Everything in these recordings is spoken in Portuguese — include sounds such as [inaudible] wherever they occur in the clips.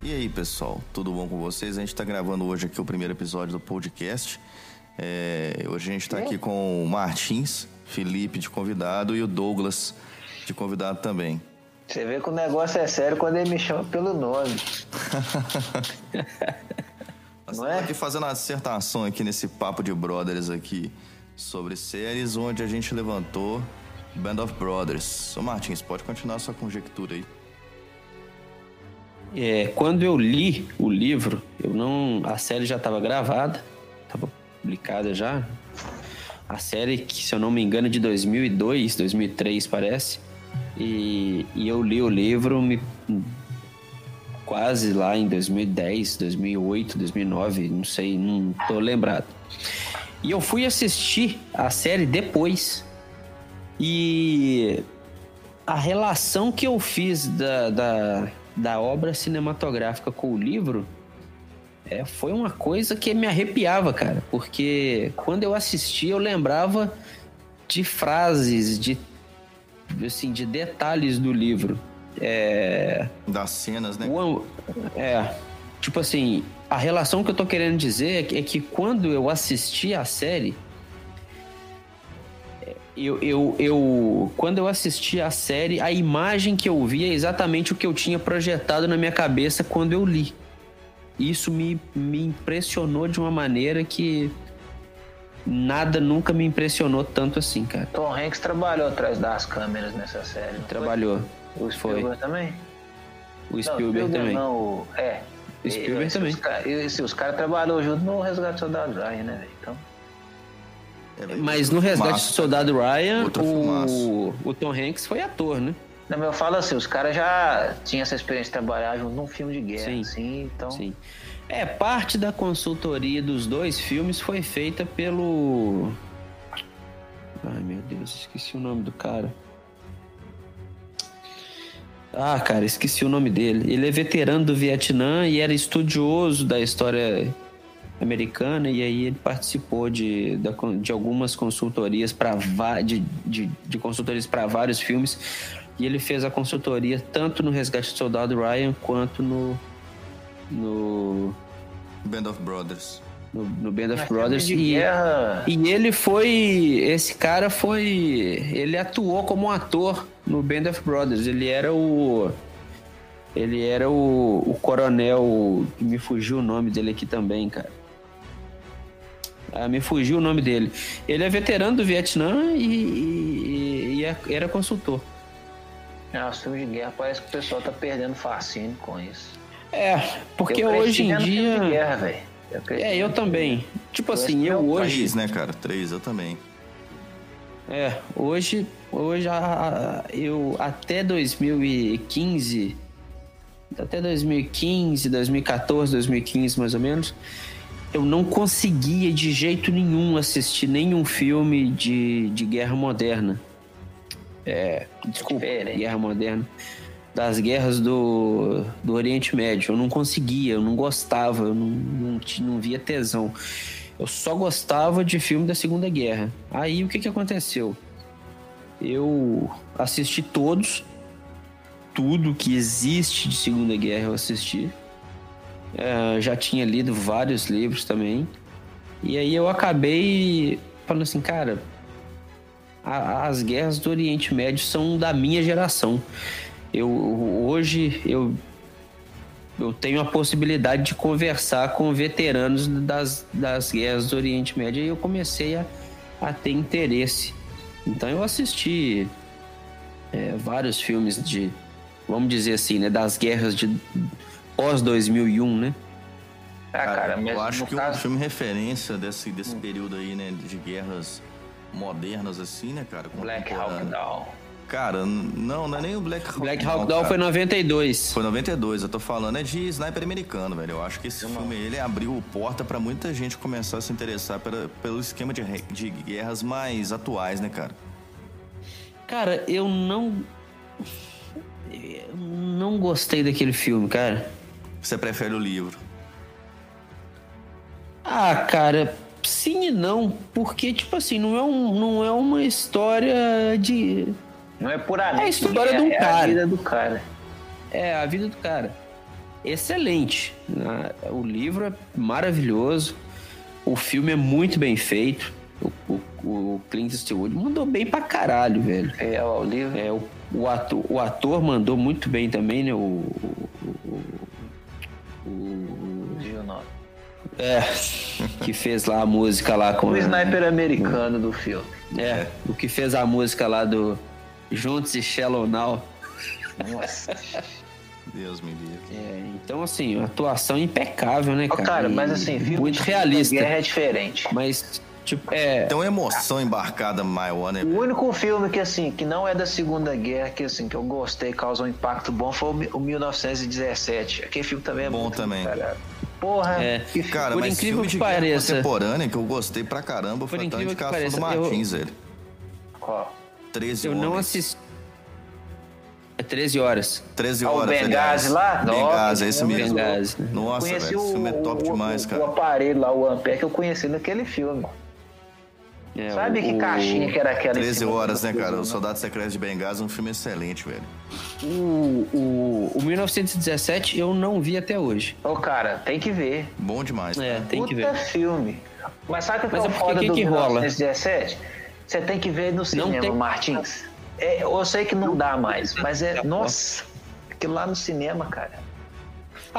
E aí, pessoal, tudo bom com vocês? A gente está gravando hoje aqui o primeiro episódio do podcast. É, hoje a gente está aqui com o Martins, Felipe de convidado e o Douglas de convidado também. Você vê que o negócio é sério quando ele me chama pelo nome. [laughs] Não é? aqui fazendo uma dissertação aqui nesse papo de brothers aqui sobre séries, onde a gente levantou Band of Brothers. Ô Martins, pode continuar sua conjectura aí. É, quando eu li o livro, eu não, a série já estava gravada, estava publicada já. A série que, se eu não me engano, é de 2002, 2003 parece. E, e eu li o livro me, quase lá em 2010, 2008, 2009, não sei, não tô lembrado. E eu fui assistir a série depois. E a relação que eu fiz da, da, da obra cinematográfica com o livro é, foi uma coisa que me arrepiava, cara. Porque quando eu assisti, eu lembrava de frases, de, assim, de detalhes do livro. É... Das cenas, né? O, é. Tipo assim, a relação que eu tô querendo dizer é que, é que quando eu assisti a série. Eu, eu, eu, quando eu assisti a série, a imagem que eu vi é exatamente o que eu tinha projetado na minha cabeça quando eu li. Isso me, me impressionou de uma maneira que nada nunca me impressionou tanto assim, cara. Tom Hanks trabalhou atrás das câmeras nessa série. Trabalhou. Foi? O Spielberg foi. também? O Spielberg, não, também. Não, o... É. O Spielberg e, também. Os, os caras trabalhou junto no Resgate do Soldado Ryan, né, velho? Então... É, mas no Resgate do Soldado Ryan, o, o Tom Hanks foi ator, né? Não, mas eu falo assim, os caras já tinham essa experiência de trabalhar junto num filme de guerra, sim, assim, então... Sim. É, parte da consultoria dos dois filmes foi feita pelo... Ai, meu Deus, esqueci o nome do cara. Ah, cara, esqueci o nome dele. Ele é veterano do Vietnã e era estudioso da história americana e aí ele participou de, de algumas consultorias para de, de, de consultorias para vários filmes e ele fez a consultoria tanto no Resgate do Soldado Ryan quanto no no Band of Brothers no, no Band of Brothers. E, e ele foi. Esse cara foi. Ele atuou como um ator no Band of Brothers. Ele era o. Ele era o, o coronel. Me fugiu o nome dele aqui também, cara. Ah, me fugiu o nome dele. Ele é veterano do Vietnã e, e, e é, era consultor. É, os filmes de guerra parece que o pessoal tá perdendo fascínio com isso. É, porque hoje em dia. De guerra, velho. É, eu também. Tipo assim, eu hoje. Três, né, cara? Três, eu também. É, hoje, hoje eu até 2015, até 2015, 2014, 2015 mais ou menos, eu não conseguia de jeito nenhum assistir nenhum filme de, de guerra moderna. É, desculpa, guerra moderna das guerras do, do Oriente Médio. Eu não conseguia, eu não gostava, eu não, não, não via tesão. Eu só gostava de filme da Segunda Guerra. Aí o que, que aconteceu? Eu assisti todos, tudo que existe de Segunda Guerra eu assisti. É, já tinha lido vários livros também. E aí eu acabei falando assim, cara, a, as guerras do Oriente Médio são da minha geração eu hoje eu eu tenho a possibilidade de conversar com veteranos das, das guerras do Oriente Médio e eu comecei a, a ter interesse. Então eu assisti é, vários filmes de, vamos dizer assim, né, das guerras de pós 2001, né? Ah, cara, eu acho que caso... um filme referência desse, desse hum. período aí, né, de guerras modernas assim, né, cara? Black Hawk Down. Cara, não, não é nem o Black Hawk Black Hawk Down foi 92. Foi 92, eu tô falando é de sniper americano, velho. Eu acho que esse filme ele abriu porta para muita gente começar a se interessar pela, pelo esquema de, de guerras mais atuais, né, cara? Cara, eu não eu não gostei daquele filme, cara. Você prefere o livro? Ah, cara, sim e não, porque tipo assim, não é, um, não é uma história de não é por ali. É a história é, de um é cara. É a vida do cara. É a vida do cara. excelente. Né? O livro é maravilhoso, o filme é muito bem feito. O, o, o Clint Eastwood mandou bem pra caralho, velho. É, o livro. É, o, o, ator, o ator mandou muito bem também, né? O. o, o, o é, que fez lá a música lá com. O sniper americano do filme. É, o que fez a música lá do Juntos e Shallow Now. Nossa. Deus me livre. É, então, assim, atuação impecável, né, cara? Oh, cara, mas assim, muito realista. Guerra é diferente. Mas, tipo, é. Tem uma emoção embarcada maior, né? O único filme que, assim, que não é da Segunda Guerra, que, assim, que eu gostei, causou um impacto bom, foi o 1917. Aquele filme também é bom muito também. Caralho. Porra, é. que cara, Por mas incrível filme que pareça. contemporânea que eu gostei pra caramba Por foi incrível que pareça, do Martins, ele. Qual? 13 Eu não homens. assisti. É 13 horas. 13 Ah, o horas, Benghazi lá? Benghazi, é esse eu mesmo. Benghazi? Nossa, velho, esse filme é top o, demais, o, cara. o aparelho lá, o Ampere, que eu conheci naquele filme. É, Sabe o- que caixinha que era aquela? em 13 cima horas, né, cara? O Soldado Secreto de Benghazi é um filme excelente, velho. O, o, o 1917 eu não vi até hoje. Ô, cara, tem que ver. Bom demais. É, cara. tem que Puta ver. filme. Mas sabe o que Mas é é o foda que do que rola? 1917? Você tem que ver no cinema, tem- Martins. É, eu sei que não dá mais, mas é. Nossa, aquilo lá no cinema, cara.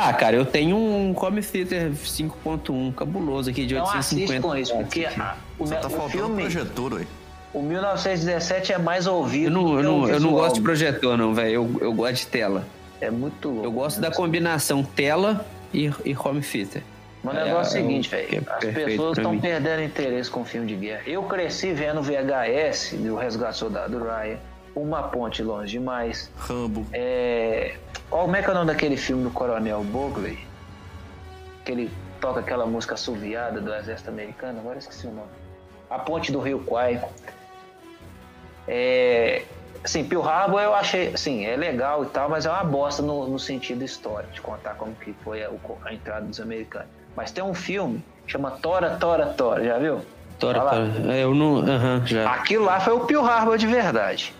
Ah, cara, eu tenho um Come Theater 5.1 cabuloso aqui de Não assiste 850. com isso, porque a- o, Só tá o faltando filme, projetor, ué. o 1917 é mais ouvido. Eu não, eu não, eu não gosto de projetor, não, velho. Eu, eu gosto de tela. É muito louco. Eu gosto da combinação tela e, e home theater. Mas o É, negócio é o seguinte, que é velho. As perfeito pessoas estão perdendo interesse com filme de guerra. Eu cresci vendo VHS do Resgate Soldado Ryan, Uma Ponte Longe Demais. Rambo. É... Ó, como é que é o nome daquele filme do Coronel Bogley? Que ele toca aquela música assoviada do exército americano, agora esqueci o nome. A Ponte do Rio Kwai. É... Assim, Pearl Harbor eu achei, assim, é legal e tal, mas é uma bosta no, no sentido histórico, de contar como que foi a, a entrada dos americanos. Mas tem um filme que chama Tora, Tora, Tora, já viu? Tora, tora. É, Eu não. Aham, já. Aquilo lá foi o Pearl Harbor de verdade.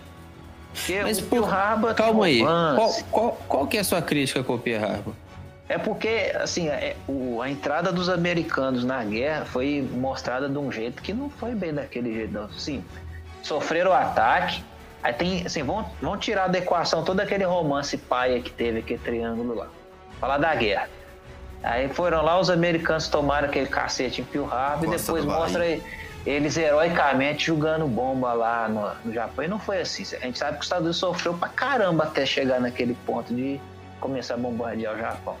Porque Mas, o Pearl Harbor calma aí. Qual, qual, qual que é a sua crítica com o Pearl Harbor? É porque, assim, é- o- a entrada dos americanos na guerra foi mostrada de um jeito que não foi bem daquele jeito, não. Sim, sofreram o ataque, aí tem, assim, vão, vão tirar da equação todo aquele romance paia que teve, aquele triângulo lá. Falar da guerra. Aí foram lá, os americanos tomaram aquele cacete em Pearl Harbor e depois do Havaí. Eles heroicamente jogando bomba lá no, no Japão. E não foi assim. A gente sabe que os Estados Unidos sofreu pra caramba até chegar naquele ponto de começar a bombardear o Japão.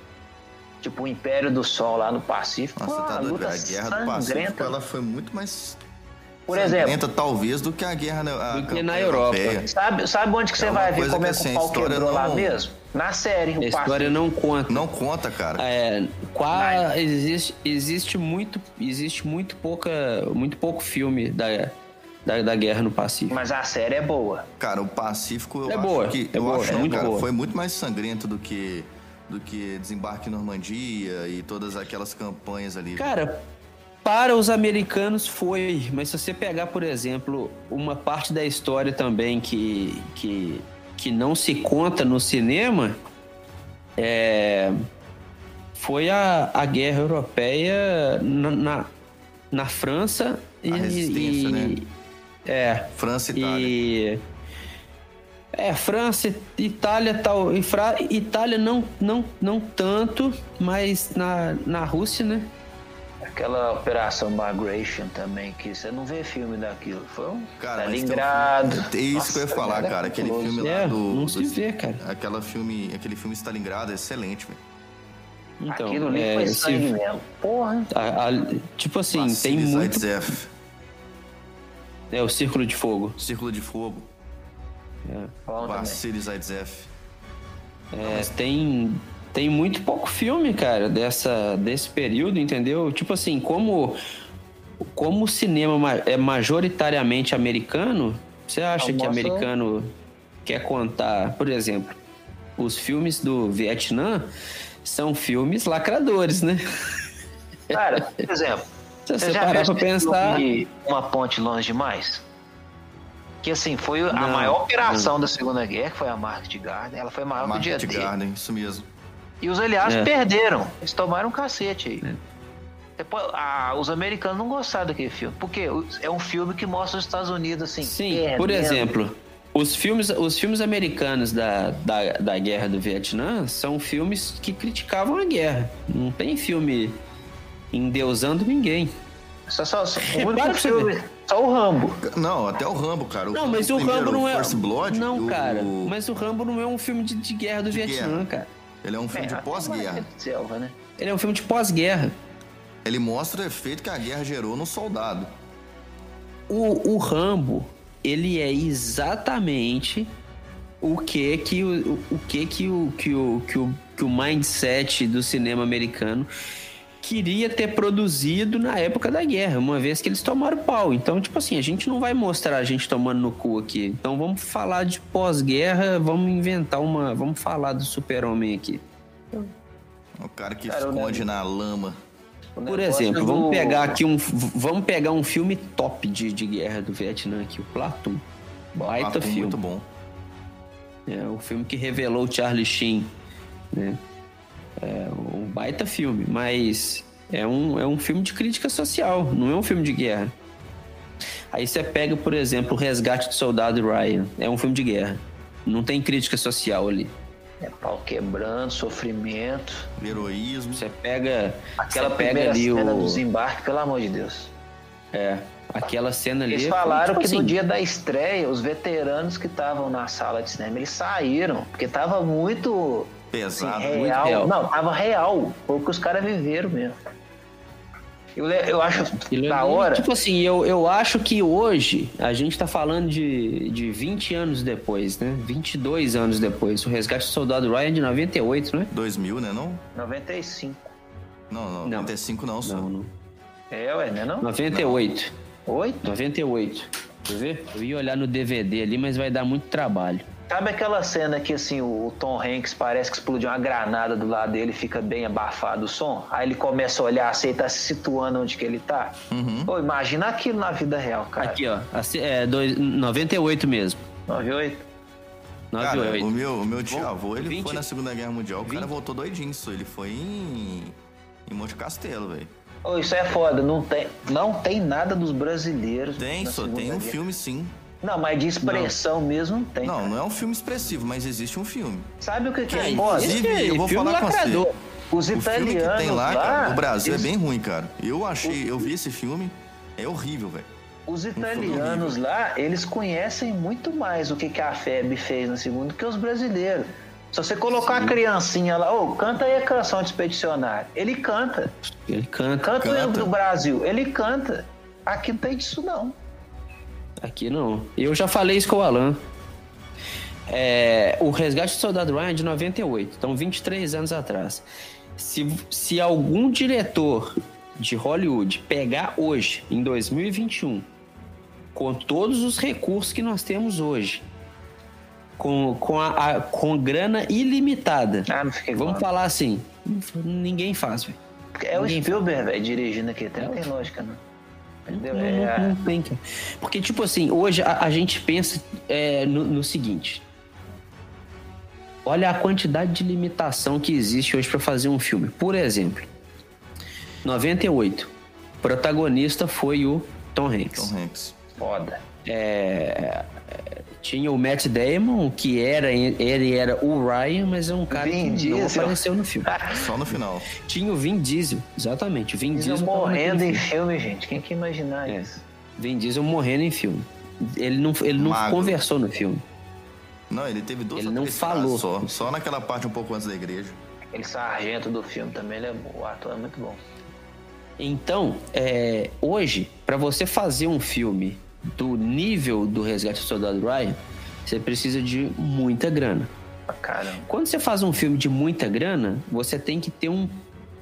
Tipo o Império do Sol lá no Pacífico. Nossa, tá luta. A Guerra do Pacífico, ela foi muito mais Por exemplo, talvez, do que a guerra na, a na Europa. europeia. sabe, sabe onde que você É uma vai ver como que, é que assim, o a pau história quebrou lá mesmo? Na série, A história Pacífico. não conta. Não conta, cara. É, qua- Mas- existe, existe muito, existe muito pouca, muito pouco filme da, da, da guerra no Pacífico. Mas a série é boa. Cara, o Pacífico, eu É acho boa, que... é eu boa, acho, é muito cara, boa. foi muito mais sangrento do que, do que Desembarque em Normandia e todas aquelas campanhas ali. Cara, para os americanos foi, mas se você pegar, por exemplo, uma parte da história também que, que, que não se conta no cinema, é, foi a, a guerra europeia na, na, na França e, A resistência, e- né? é França e Itália. é França, Itália tal, e Fra, Itália não não não tanto, mas na, na Rússia, né? Aquela Operação Migration também, que você não vê filme daquilo. Foi um Cara, mas tem um Stalingrado. filme- É isso que eu ia Nossa, falar, é cara. Aquele filme lá É, do. não do- se vê, cara. Aquela filme, aquele filme Stalingrado é excelente, velho. Então, Aquilo ali é, foi sangue mesmo. Porra. a- a- tipo assim, tem Vassili muito. Zaitsev, É o Círculo de Fogo. Círculo de Fogo. Também. Vassili Zaitsev. É, tem, tem muito pouco filme, cara, dessa, desse período, entendeu? Tipo assim, como, como o cinema ma- é majoritariamente americano, você acha que americano quer contar, por exemplo, os filmes do Vietnã são filmes lacradores, né? Cara, por exemplo, [laughs] Se você parar pra pensar. Uma Ponte Longe Demais? Que assim, foi a Não, maior operação da Segunda Guerra, que foi a Market Garden. Ela foi maior que o dia Market. Garden, isso mesmo. E os aliados é. perderam. Eles tomaram um cacete aí. É. Depois, ah, os americanos não gostaram daquele filme. Porque é um filme que mostra os Estados Unidos assim. Sim, perdendo. por exemplo, os filmes, os filmes americanos da, da, da guerra do Vietnã são filmes que criticavam a guerra. Não tem filme endeusando ninguém. Só, só, só, o [laughs] único filme, só o Rambo. Não, até o Rambo, cara. O não, mas o Rambo não é. Blood, não, o... cara. Mas o Rambo não é um filme de, de guerra do de Vietnã, guerra. cara. Ele é um filme é, de pós-guerra. Né? Ele é um filme de pós-guerra. Ele mostra o efeito que a guerra gerou no soldado. O, o Rambo, ele é exatamente o que que o, o que que o, que o, que o, que o mindset do cinema americano queria ter produzido na época da guerra, uma vez que eles tomaram pau. Então, tipo assim, a gente não vai mostrar a gente tomando no cu aqui. Então, vamos falar de pós-guerra, vamos inventar uma, vamos falar do super-homem aqui. O cara que cara, esconde na lama. Por exemplo, vamos do... pegar aqui um. Vamos pegar um filme top de, de guerra do Vietnã aqui, o Platum. Baita Platum, filme. Muito bom. É o filme que revelou o Charlie Sheen. Né? É um baita filme, mas é um, é um filme de crítica social, não é um filme de guerra. Aí você pega, por exemplo, o Resgate do Soldado Ryan. É um filme de guerra. Não tem crítica social ali. É pau quebrando, sofrimento. Heroísmo. Você pega. Aquela você pega ali cena o... do desembarque, pelo amor de Deus. É. Aquela cena ali. Eles falaram tipo que assim... no dia da estreia, os veteranos que estavam na sala de cinema, eles saíram, porque tava muito. Pesado, assim, real. muito real. Não, tava real. Foi o que os caras viveram mesmo. Eu, eu acho da hora. Tipo assim, eu, eu acho que hoje a gente tá falando de, de 20 anos depois, né? 22 anos depois. O Resgate do Soldado Ryan de 98, né? 2000, né? Não? 95. Não, não, 95 não, só. Não, não. É, ué, né? Não? 98. Não. 8? 98. Quer ver? Eu ia olhar no DVD ali, mas vai dar muito trabalho. Sabe aquela cena que assim o Tom Hanks parece que explodiu uma granada do lado dele, fica bem abafado o som? Aí ele começa a olhar assim, tá se situando onde que ele tá. Uhum. Pô, imagina aquilo na vida real, cara. Aqui, ó. É, dois, 98 mesmo. 98? 98. Cara, o meu, o meu tio-avô, ele 20... foi na Segunda Guerra Mundial, 20... o cara voltou doidinho, isso. Ele foi em, em Monte Castelo, velho. Oh, isso é foda, não tem, não tem nada dos brasileiros. Tem, só tem um Guerra. filme sim. Não, mas de expressão não. mesmo não tem. Não, cara. não é um filme expressivo, mas existe um filme. Sabe o que, que, é? Inclusive, é, eu vou falar lacrador. com você. Os italianos. O filme que tem lá, lá cara, no Brasil eles... é bem ruim, cara. Eu achei, eu vi esse filme, é horrível, velho. Os italianos lá, eles conhecem muito mais o que, que a FEB fez na segunda que os brasileiros. Se você colocar Sim. a criancinha lá, ô, oh, canta aí a canção de expedicionário. Ele canta. Ele canta. Canta, canta. o do Brasil. Ele canta. Aqui não tem disso, não. Aqui não. Eu já falei isso com o Alan. É, o Resgate do Soldado Ryan é de 98, então 23 anos atrás. Se, se algum diretor de Hollywood pegar hoje, em 2021, com todos os recursos que nós temos hoje, com, com, a, a com grana ilimitada. Ah, Vamos falar assim, ninguém faz, velho. É o Spielberg, velho, dirigindo aqui, até não tem lógica, não. Entendeu? Não, é... não, tem, cara. Porque, tipo assim, hoje a, a gente pensa é, no, no, seguinte. Olha a quantidade de limitação que existe hoje para fazer um filme. Por exemplo, 98. O protagonista foi o Tom Hanks. Tom Hanks. Foda. É, tinha o Matt Damon, que era ele era o Ryan, mas é um cara Vin que Diesel. não apareceu no filme. [laughs] Só no final. Tinha o Vin Diesel, exatamente. Vin Diesel, Diesel morrendo em filme, gente. Quem que imaginar é. isso? Vin Diesel morrendo em filme. Ele não, ele não conversou no filme. Não, ele teve duas Ele não falou. Só, só naquela parte um pouco antes da igreja. Aquele sargento do filme também, ele é, o ator é muito bom. Então, é, hoje, para você fazer um filme do nível do Resgate do Soldado Ryan, você precisa de muita grana. Caramba. Quando você faz um filme de muita grana, você tem que ter um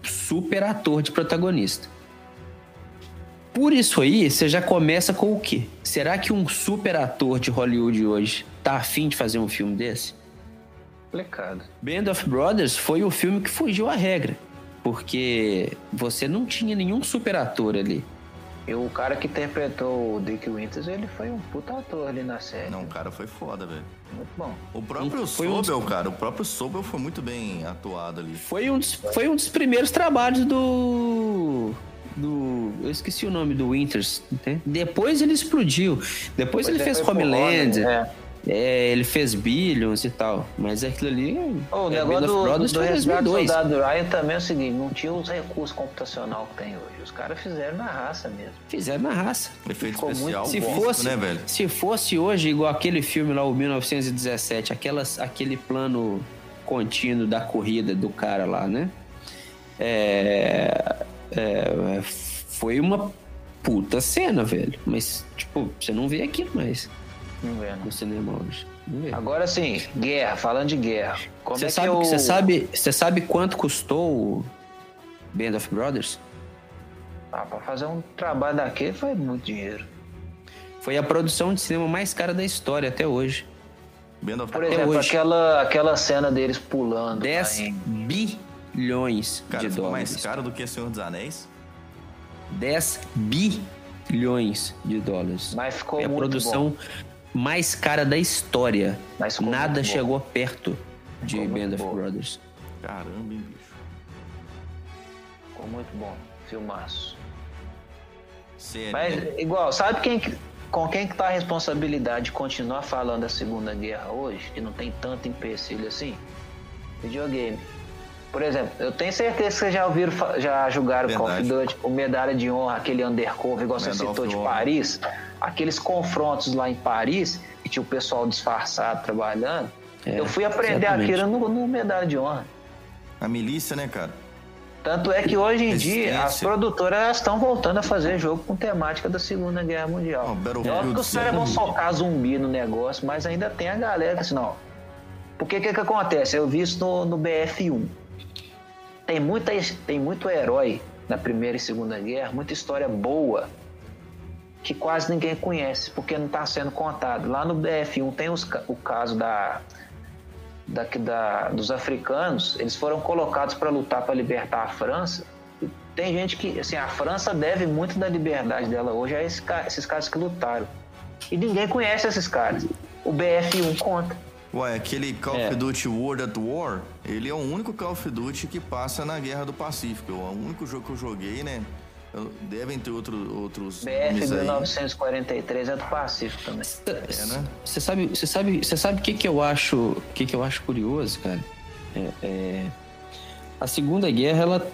super ator de protagonista. Por isso aí, você já começa com o quê? Será que um super ator de Hollywood hoje tá afim de fazer um filme desse? Complicado. Band of Brothers foi o filme que fugiu à regra. Porque você não tinha nenhum super ator ali. E o cara que interpretou o Dick Winters, ele foi um puta ator ali na série. Não, o cara foi foda, velho. Muito bom. O próprio Foi um Sobel, cara, o próprio Sobel foi muito bem atuado ali. Foi um dos, foi um dos primeiros trabalhos do. Do. Eu esqueci o nome do Winters. né? Depois ele explodiu. Depois ele fez foi pro Homeland. Homem, É, ele fez Billions e tal. Mas aquilo ali. Oh, o é, negócio of do, Brothers do em resgate do 2002. soldado Ryan também é o seguinte, não tinha os recursos computacional que tem hoje. Os caras fizeram na raça mesmo. Fizeram na raça. Efeito Ficou especial, muito- Se físico, fosse, né, velho? se fosse hoje igual aquele filme lá, o 1917, aquelas, aquele plano contínuo da corrida do cara lá, né? É, é, foi uma puta cena, velho. Mas, tipo, você não vê aquilo mais Não vendo. no cinema hoje. Agora sim, guerra, falando de guerra. Como Você é sabe, que eu... você sabe, você sabe quanto custou o Band of Brothers? Ah, pra fazer um trabalho daquele foi muito dinheiro. Foi a produção de cinema mais cara da história até hoje. Band of Por Até exemplo, hoje. aquela, aquela cena deles pulando. lá 10 em- bilhões Cara, de ficou dólares. mais caro do que Senhor dos Anéis. 10 bilhões de dólares. Mas ficou é a muito produção mais cara da história. Nada muito bom. chegou perto de Ficou Band of bom. Brothers. Caramba, hein, bicho. Ficou muito bom. Filmaço. Sério. Mas, né? igual, sabe quem, que- com quem que tá a responsabilidade de continuar falando da Segunda Guerra hoje? Que não tem tanto empecilho assim? Videogame. Por exemplo, eu tenho certeza que vocês já ouviram, já julgaram Call of Verdade. Duty, o Medalha de Honra, aquele Undercover, igual você Medal citou of de Honor. Paris. Aqueles confrontos lá em Paris, que tinha o pessoal disfarçado trabalhando. É, eu fui aprender exatamente. aquilo no, no Medalha de Honra. A milícia, né, cara? Tanto é que hoje em dia as produtoras estão voltando a fazer jogo com temática da Segunda Guerra Mundial. Ó, Battlefield Óbvio que os caras vão socar zumbi no negócio, mas ainda tem a galera que assim, não. Porque o que, que acontece? Eu vi isso no, no BF1. Tem, muita, tem muito herói na Primeira e Segunda Guerra, muita história boa que quase ninguém conhece, porque não está sendo contado. Lá no BF1 tem os o caso da, da, da- dos africanos, eles foram colocados para lutar para libertar a França. E tem gente que, assim, a França deve muito da liberdade dela hoje a esse esses caras que lutaram. E ninguém conhece esses caras. O BF1 conta. Ué, aquele Call É. of Duty World at War, ele é o único Call of Duty que passa na Guerra do Pacífico. É o único jogo que eu joguei, né? Devem ter outro, outros BF nomes aí. 1943 é do Pacífico também. É, né? Você sabe, você sabe, você sabe o que que eu acho, o que que eu acho curioso, cara? É, é, a Segunda Guerra, ela,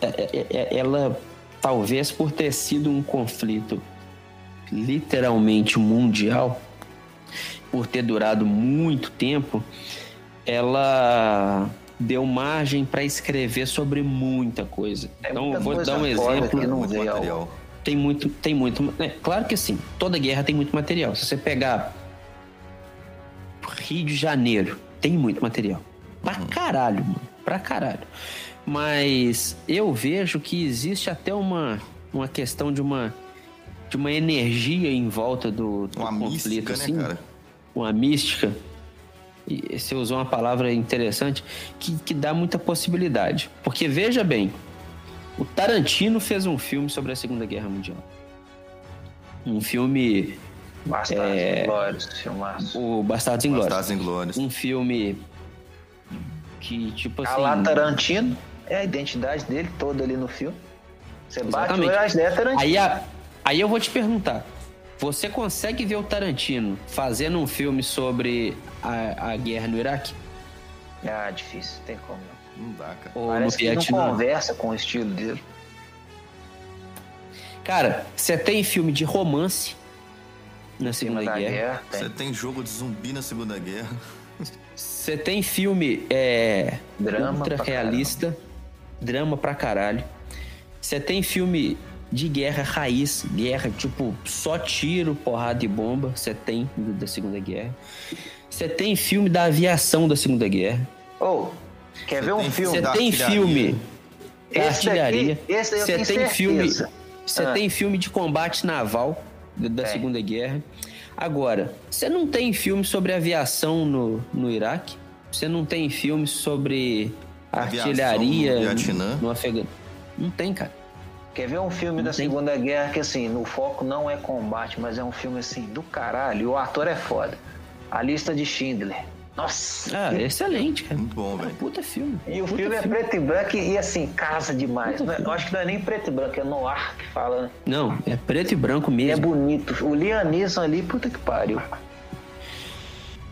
é- é- é- ela talvez por ter sido um conflito literalmente mundial, por ter durado muito tempo, ela deu margem para escrever sobre muita coisa. É então, muita eu vou dar um exemplo. que não Muito material. Tem muito, tem muito. É, claro que sim, toda guerra tem muito material. Se você pegar Rio de Janeiro, tem muito material. Pra caralho, mano. Pra caralho. Mas eu vejo que existe até uma, uma questão de uma, de uma energia em volta do, do Uma conflito, mística, assim. né, cara? Uma mística. E você usou uma palavra interessante que, que dá muita possibilidade. Porque veja bem, o Tarantino fez um filme sobre a Segunda Guerra Mundial. Um filme, Bastardos É. Glórios, filmaço. o Bastardos Inglórios. Bastardos Inglórios. Um filme que, tipo assim... A lá Tarantino é a identidade dele toda ali no filme. Você bate o Exatamente. olho, é Tarantino. Aí, a- aí eu vou te perguntar. Você consegue ver o Tarantino fazendo um filme sobre a, a guerra no Iraque? Ah, difícil, tem como. não. Não dá, cara. Ou Parece no que não Vietnã? conversa com o estilo dele. Cara, você tem filme de romance na Segunda da Guerra. guerra, tem. Você tem jogo de zumbi na Segunda Guerra. Você tem filme é, Drama ultra pra realista, drama pra caralho. Você tem filme de guerra raiz, guerra tipo só tiro, porrada e bomba. Você tem da Segunda Guerra. Você tem filme da aviação da Segunda Guerra. Ou, quer ver um filme? Você da tem filme da Esse artilharia. daqui- esse eu Você tenho tem certeza. filme, você Ah. tem filme de combate naval da, Tem. Segunda Guerra. Agora, você não tem filme sobre aviação no, no Iraque? Você não tem filme sobre Aviação artilharia no no Afeganistão? Não tem, cara. Quer ver um filme Não da tem- Segunda Guerra que, assim, no foco não é combate, mas é um filme, assim, do caralho. E o ator é foda. A Lista de Schindler. Nossa! Ah, excelente, cara. Muito bom, É um velho. puta filme. E o Puta filme é preto e branco e, assim, casa demais. Não é- Eu acho que não é nem preto e branco, é noir que fala, né? Não, é preto e branco E é mesmo. bonito. O Liam Neeson ali, puta que pariu.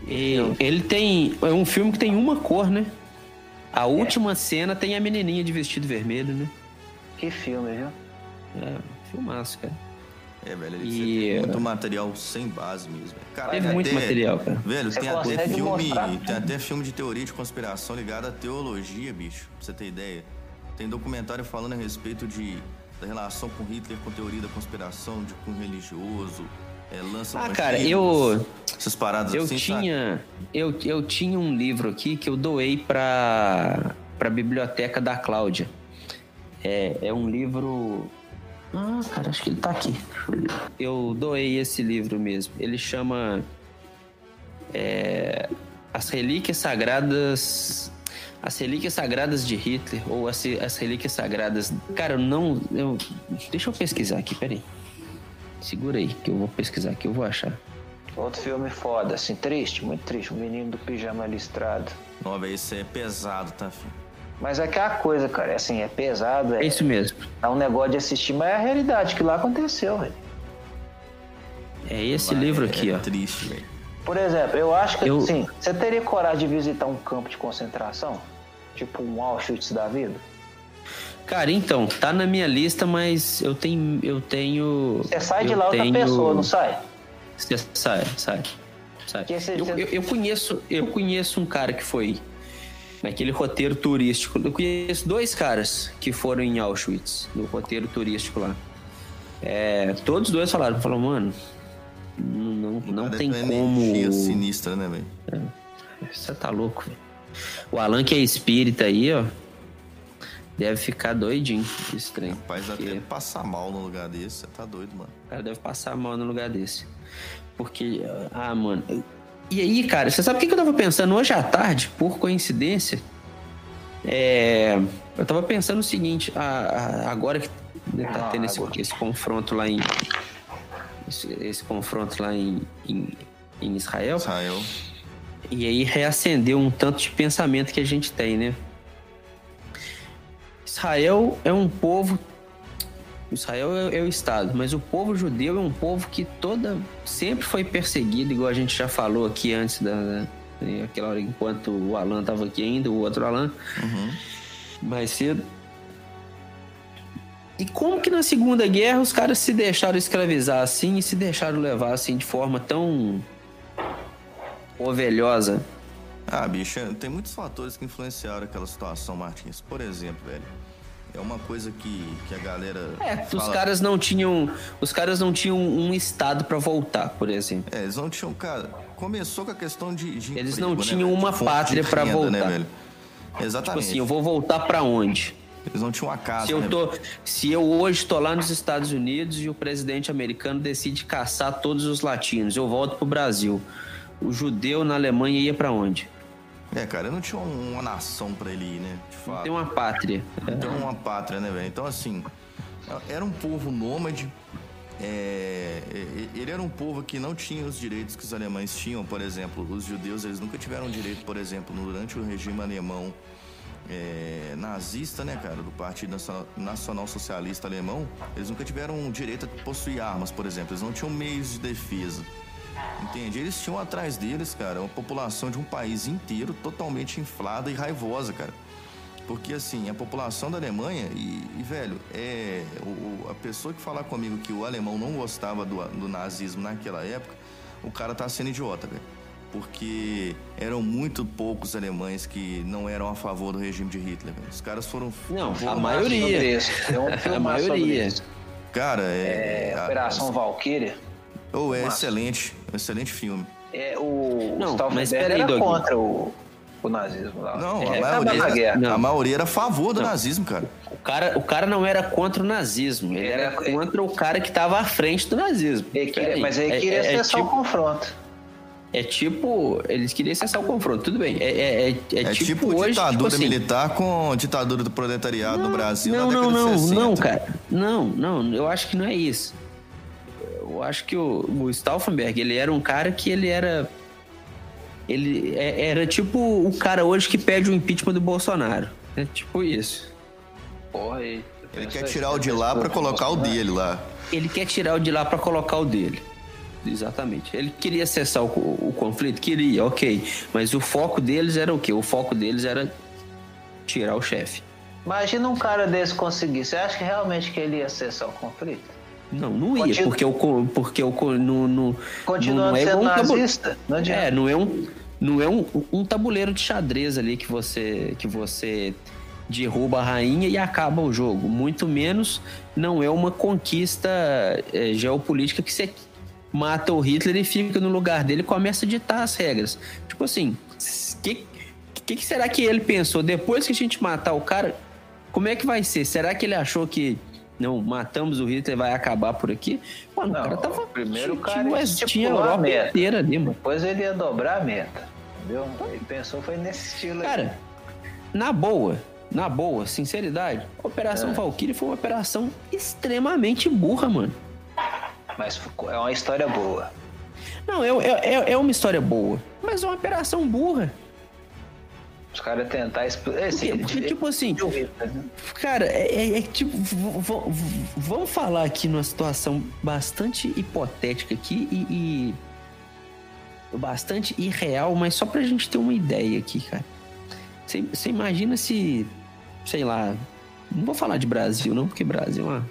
E ele tem. É um filme que tem uma cor, né? A última cena tem a menininha de vestido vermelho, né? Que filme, viu? É, filmaço, cara. É, velho, ele E- tem muito material sem base mesmo. velho. Cara, Teve tem muito até- material, cara. Velho, Você tem até filme. mostrar Tem até filme de teoria de conspiração ligado à teologia, bicho. Pra você ter ideia. Tem documentário falando a respeito de, da relação com Hitler, com teoria da conspiração, de com religioso, é, lança Ah, cara, eu- Essas paradas Eu assim, sabe? tinha, eu, eu tinha um livro aqui que eu doei pra, pra biblioteca da Cláudia. É, é um livro. Ah, cara, acho que ele tá aqui. Eu doei esse livro mesmo. Ele chama é, As Relíquias Sagradas. As Relíquias Sagradas de Hitler, ou as, as Relíquias Sagradas. Cara, eu não. Eu, deixa eu pesquisar aqui, peraí. Segura aí, que eu vou pesquisar aqui, eu vou achar. Outro filme foda, assim, triste, muito triste. O menino do pijama listrado. Velho, isso é pesado, tá, filho? Mas é aquela coisa, cara, é assim, é pesado, É é, isso mesmo. é um negócio de assistir, mas é a realidade que lá aconteceu, velho. É esse Mas livro aqui, é ó. triste, velho. Por exemplo, eu acho que, Eu- assim, você teria coragem de visitar um campo de concentração? Tipo um Auschwitz da vida? Cara, então, tá na minha lista, mas eu tenho. Eu tenho. Você sai de lá outra tenho- pessoa, não sai? Você sai, sai. sai. Que Eu, eu- eu conheço, eu conheço um cara que foi naquele roteiro turístico. Eu conheço dois caras que foram em Auschwitz, no roteiro turístico lá. É, todos dois falaram, falaram, mano, não, não, tem como. energia sinistra, né, velho? Você tá louco, velho. O Alan, que é espírita aí, ó, deve ficar doidinho esse trem. Rapaz, Porque- até passar mal no lugar desse, você tá doido, mano. O cara deve passar mal no lugar desse. Porque, ah, mano. E aí, cara, você sabe o que eu tava pensando hoje à tarde, por coincidência? É, eu tava pensando o seguinte, a- a- agora que tá Ah, tendo esse, esse confronto lá em. Esse, esse confronto lá em, em, em Israel. Israel. E aí reacendeu um tanto de pensamento que a gente tem, né? Israel é um povo. Israel é, é o Estado, mas o povo judeu é um povo que toda sempre foi perseguido, igual a gente já falou aqui antes da. da- aquela hora enquanto o Alan tava aqui ainda, o outro Alan, Uhum. mais cedo. E como que na Segunda Guerra os caras se deixaram escravizar assim e se deixaram levar assim de forma tão ovelhosa? Ah, bicho, tem muitos fatores que influenciaram aquela situação, Martins. Por exemplo, velho, é uma coisa que, que a galera. É, os fala- caras não tinham, os caras não tinham um estado pra voltar, por exemplo. É, eles não tinham, cara. Começou com a questão de. de Eles emprego, não né, tinham velho? uma De fonte pátria renda, voltar. Né, velho? Tipo Exatamente. assim, eu vou voltar pra onde? Eles não tinham uma casa. Se eu né, tô, se eu hoje tô lá nos Estados Unidos e o presidente americano decide caçar todos os latinos, eu volto pro Brasil. O judeu na Alemanha ia pra onde? É, cara, eu não tinha uma nação pra ele ir, né? De fato. Tem uma pátria. Então, uma pátria, né, velho? Então, assim, era um povo nômade. é, ele era um povo que não tinha os direitos que os alemães tinham, por exemplo. Os judeus, eles nunca tiveram direito, por exemplo, durante o regime alemão é, nazista, né, cara, do Partido Nacional- Nacional Socialista Alemão, eles nunca tiveram direito a possuir armas, por exemplo. Eles não tinham meios de defesa. Entende? Eles tinham atrás deles, cara, uma população de um país inteiro totalmente inflada e raivosa, cara. Porque, assim, a população da Alemanha, e, e, velho, é. O, a pessoa que falar comigo que o alemão não gostava do, do nazismo naquela época, o cara tá sendo idiota, velho. Porque eram muito poucos alemães que não eram a favor do regime de Hitler, velho. Os caras foram. Não, a maioria. Sobre [laughs] A maioria. Cara, é. É, a- Operação Valkyria. Oh, é excelente. Um excelente filme. É, o Não, mas peraí, era Doug. contra o, o nazismo lá. Não, É, a, acaba na maioria, guerra. Não. a maioria era a favor do nazismo, cara. O cara, o cara não era contra o nazismo, ele Ele era era- contra o cara que tava à frente do nazismo. Ele queria- mas ele é- queria é- é cessar o tipo- confronto. É tipo, eles queriam cessar o confronto, tudo bem. É, é, é, é, É tipo, tipo, hoje, ditadura tipo assim, militar com ditadura do proletariado no Brasil Não, na não, década não, de 60. não, cara. Não, não, eu acho que não é isso. Eu acho que o, o Stauffenberg, ele era um cara que ele era. Ele é- era tipo o cara hoje que pede o impeachment do Bolsonaro. É tipo isso. Porra, aí. Ele quer tirar o de lá pra colocar o dele lá. Ele quer tirar o de lá pra colocar o dele. Exatamente. Ele queria cessar o, o conflito? Queria, ok. Mas o foco deles era o quê? O foco deles era tirar o chefe. Imagina um cara desse conseguir. Você acha que realmente que ele ia cessar o conflito? Não, não ia, Continua- porque o co- porque o co- no, no, Continuando não é sendo um nazista? Não adianta. É, não é um não é um, um tabuleiro de xadrez ali que você que você derruba a rainha e acaba o jogo. Muito menos não é uma conquista é, geopolítica que você mata o Hitler e fica no lugar dele e começa a ditar as regras. Tipo assim, o que, que, que será que ele pensou depois que a gente matar o cara? Como é que vai ser? Será que ele achou que não, matamos o Hitler vai acabar por aqui? Mano, Não, o cara tava. primeiro tinha, cara tinha, tinha a a Europa meta. inteira ali, mano. Depois ele ia dobrar a meta. Entendeu? Ele pensou foi nesse estilo aí. Cara, na boa, na boa, sinceridade, a Operação É. Valkyrie foi uma operação extremamente burra, mano. Mas é uma história boa. Não, é, é, é- é uma história boa, mas é uma operação burra. Os caras tentar explicar. Porque, porque, tipo assim, né? cara, é, é- é tipo, vamos falar aqui numa situação bastante hipotética aqui e, e bastante irreal, mas só pra gente ter uma ideia aqui, cara. Você imagina se, sei lá, não vou falar de Brasil não, porque Brasil é uma,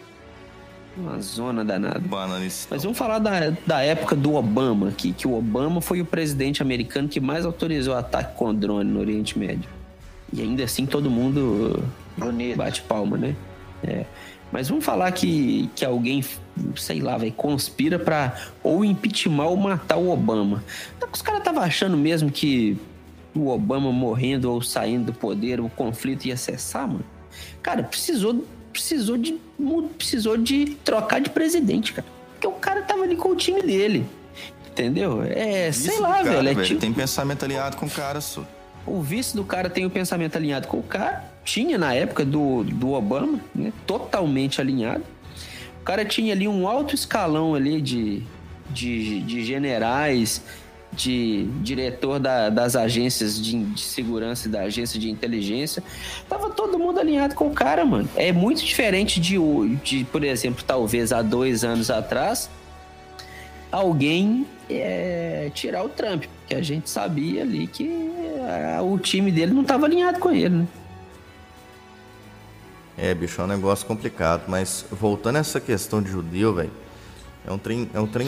uma zona danada. Bananis. Mas vamos falar da, da época do Obama aqui, que o Obama foi o presidente americano que mais autorizou ataque com drone no Oriente Médio. E ainda assim todo mundo Bonito. bate palma, né? É. Mas vamos falar que, que alguém, sei lá, vai conspira pra ou impeachment ou matar o Obama. Então, os caras estavam achando mesmo que o Obama morrendo ou saindo do poder, o conflito ia cessar, mano? Cara, precisou, precisou, de, precisou de trocar de presidente, cara. Porque o cara tava ali com o time dele. Entendeu? É, sei lá, cara, velho. É tipo, Tem pensamento alinhado com o cara, só. o vice do cara tem o pensamento alinhado com o cara. Tinha na época do, do Obama, né? Totalmente alinhado. O cara tinha ali um alto escalão ali de, de, de generais, de diretor da- das agências de, de segurança e da agência de inteligência. Tava todo mundo alinhado com o cara, mano. É muito diferente de, de por exemplo, talvez há dois anos atrás, alguém é, tirar o Trump, porque a gente sabia ali que ah, o time dele não estava alinhado com ele, né? É, bicho, é um negócio complicado. Mas voltando a essa questão de judeu, velho, é um trem, é um trem